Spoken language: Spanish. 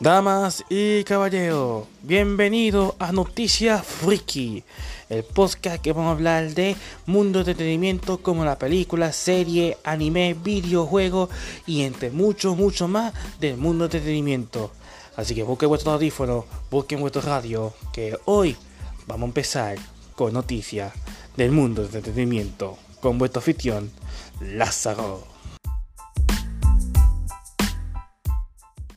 Damas y caballeros, bienvenidos a Noticias Freaky, el podcast que vamos a hablar de mundo de entretenimiento como la película, serie, anime, videojuegos y entre mucho, mucho más del mundo de entretenimiento. Así que busquen vuestro audífono, busquen vuestro radio, que hoy vamos a empezar con noticias del mundo de entretenimiento con vuestro afición, Lázaro.